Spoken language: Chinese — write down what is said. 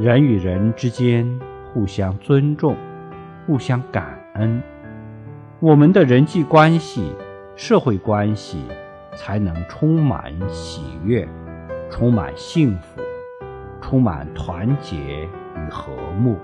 人与人之间互相尊重互相感恩。我们的人际关系社会关系才能充满喜悦充满幸福充满团结与和睦。